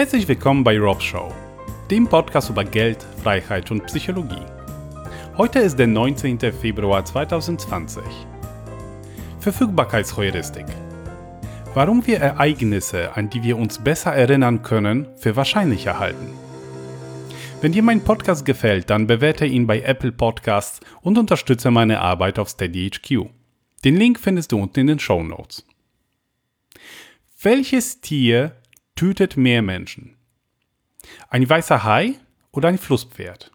Herzlich willkommen bei Rob Show, dem Podcast über Geld, Freiheit und Psychologie. Heute ist der 19. Februar 2020. Verfügbarkeitsheuristik. Warum wir Ereignisse, an die wir uns besser erinnern können, für wahrscheinlicher halten. Wenn dir mein Podcast gefällt, dann bewerte ihn bei Apple Podcasts und unterstütze meine Arbeit auf SteadyHQ. Den Link findest du unten in den Show Notes. Welches Tier tötet mehr Menschen? Ein weißer Hai oder ein Flusspferd?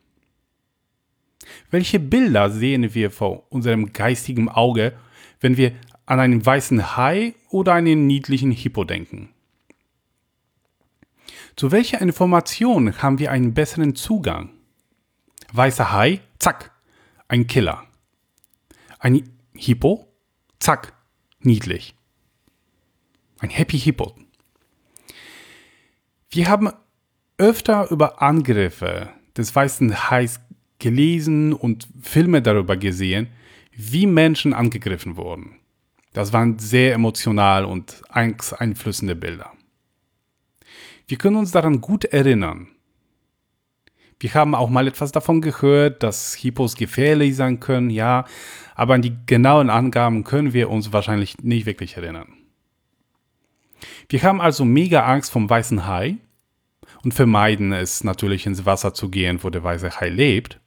Welche Bilder sehen wir vor unserem geistigen Auge, wenn wir an einen weißen Hai oder einen niedlichen Hippo denken? Zu welcher Information haben wir einen besseren Zugang? Weißer Hai, zack, ein Killer. Ein Hippo, zack, niedlich. Ein Happy Hippo. Wir haben öfter über Angriffe des weißen Hais gelesen und Filme darüber gesehen, wie Menschen angegriffen wurden. Das waren sehr emotional und angsteinflößende Bilder. Wir können uns daran gut erinnern. Wir haben auch mal etwas davon gehört, dass Hippos gefährlich sein können, ja, aber an die genauen Angaben können wir uns wahrscheinlich nicht wirklich erinnern. Wir haben also mega Angst vom weißen Hai und vermeiden es natürlich ins Wasser zu gehen, wo der weiße Hai lebt.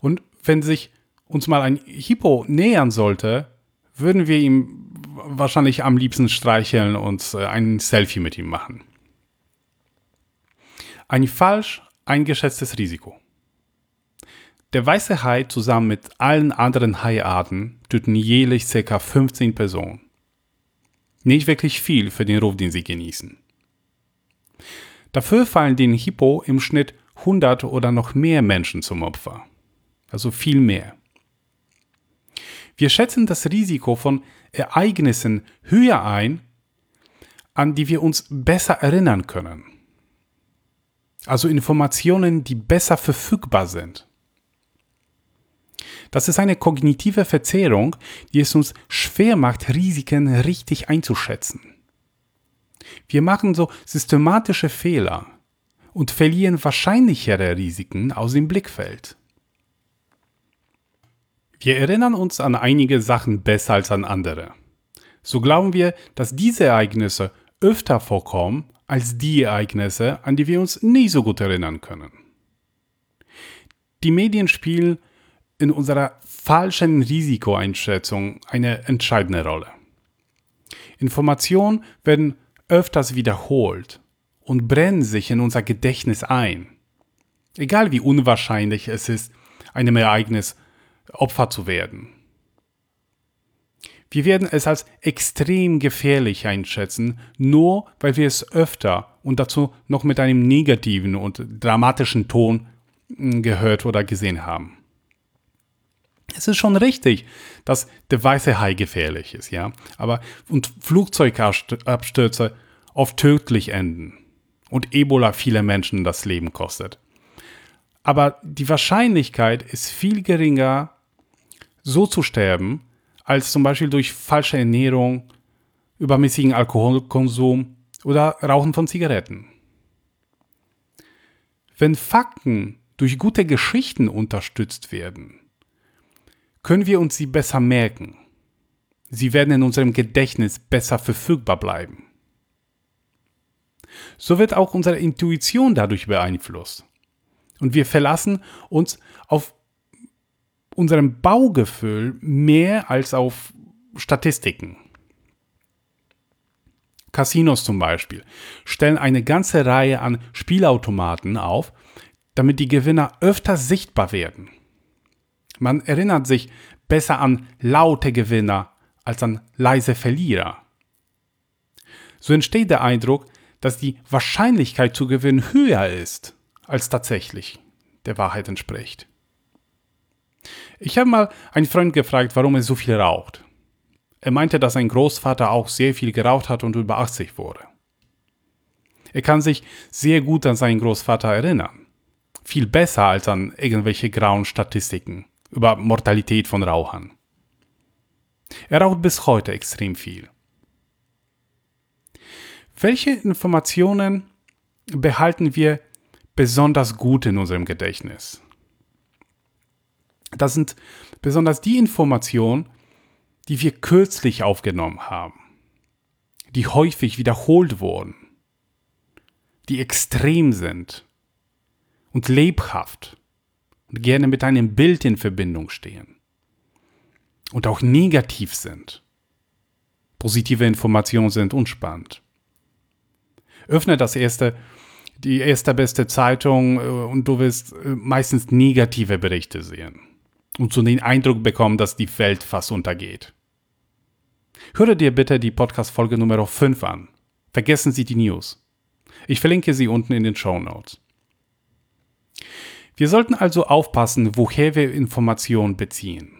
Und wenn sich uns mal ein Hippo nähern sollte, würden wir ihm wahrscheinlich am liebsten streicheln und äh, ein Selfie mit ihm machen. Ein falsch eingeschätztes Risiko. Der weiße Hai zusammen mit allen anderen Haiarten töten jährlich ca. 15 Personen. Nicht wirklich viel für den Ruf, den sie genießen. Dafür fallen den Hippo im Schnitt 100 oder noch mehr Menschen zum Opfer. Also viel mehr. Wir schätzen das Risiko von Ereignissen höher ein, an die wir uns besser erinnern können. Also Informationen, die besser verfügbar sind. Das ist eine kognitive Verzerrung, die es uns schwer macht, Risiken richtig einzuschätzen. Wir machen so systematische Fehler und verlieren wahrscheinlichere Risiken aus dem Blickfeld. Wir erinnern uns an einige Sachen besser als an andere. So glauben wir, dass diese Ereignisse öfter vorkommen als die Ereignisse, an die wir uns nicht so gut erinnern können. Die Medien spielen in unserer falschen Risikoeinschätzung eine entscheidende Rolle. Informationen werden öfters wiederholt und brennen sich in unser Gedächtnis ein. Egal wie unwahrscheinlich es ist, einem Ereignis Opfer zu werden. Wir werden es als extrem gefährlich einschätzen, nur weil wir es öfter und dazu noch mit einem negativen und dramatischen Ton hm, gehört oder gesehen haben. Es ist schon richtig, dass der weiße Hai gefährlich ist, ja, aber und Flugzeugabstürze oft tödlich enden und Ebola viele Menschen das Leben kostet. Aber die Wahrscheinlichkeit ist viel geringer, so zu sterben, als zum Beispiel durch falsche Ernährung, übermäßigen Alkoholkonsum oder Rauchen von Zigaretten. Wenn Fakten durch gute Geschichten unterstützt werden, können wir uns sie besser merken. Sie werden in unserem Gedächtnis besser verfügbar bleiben. So wird auch unsere Intuition dadurch beeinflusst. Und wir verlassen uns auf unserem Baugefühl mehr als auf Statistiken. Casinos zum Beispiel stellen eine ganze Reihe an Spielautomaten auf, damit die Gewinner öfter sichtbar werden. Man erinnert sich besser an laute Gewinner als an leise Verlierer. So entsteht der Eindruck, dass die Wahrscheinlichkeit zu gewinnen höher ist, als tatsächlich der Wahrheit entspricht. Ich habe mal einen Freund gefragt, warum er so viel raucht. Er meinte, dass sein Großvater auch sehr viel geraucht hat und über 80 wurde. Er kann sich sehr gut an seinen Großvater erinnern. Viel besser als an irgendwelche grauen Statistiken über Mortalität von Rauchern. Er raucht bis heute extrem viel. Welche Informationen behalten wir besonders gut in unserem Gedächtnis. Das sind besonders die Informationen, die wir kürzlich aufgenommen haben, die häufig wiederholt wurden, die extrem sind und lebhaft gerne mit einem Bild in Verbindung stehen und auch negativ sind. Positive Informationen sind unspannend. Öffne das erste, die erste beste Zeitung äh, und du wirst äh, meistens negative Berichte sehen und so den Eindruck bekommen, dass die Welt fast untergeht. Höre dir bitte die Podcast-Folge Nummer 5 an. Vergessen Sie die News. Ich verlinke sie unten in den Show Notes. Wir sollten also aufpassen, woher wir Informationen beziehen.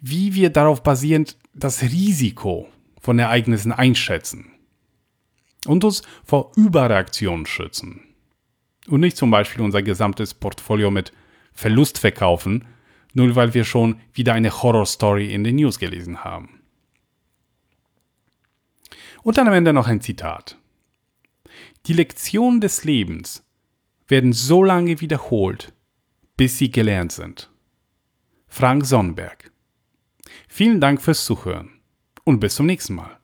Wie wir darauf basierend das Risiko von Ereignissen einschätzen und uns vor Überreaktionen schützen. Und nicht zum Beispiel unser gesamtes Portfolio mit Verlust verkaufen, nur weil wir schon wieder eine Horrorstory in den News gelesen haben. Und dann am Ende noch ein Zitat. Die Lektionen des Lebens werden so lange wiederholt, bis sie gelernt sind. Frank Sonnenberg. Vielen Dank fürs Zuhören und bis zum nächsten Mal.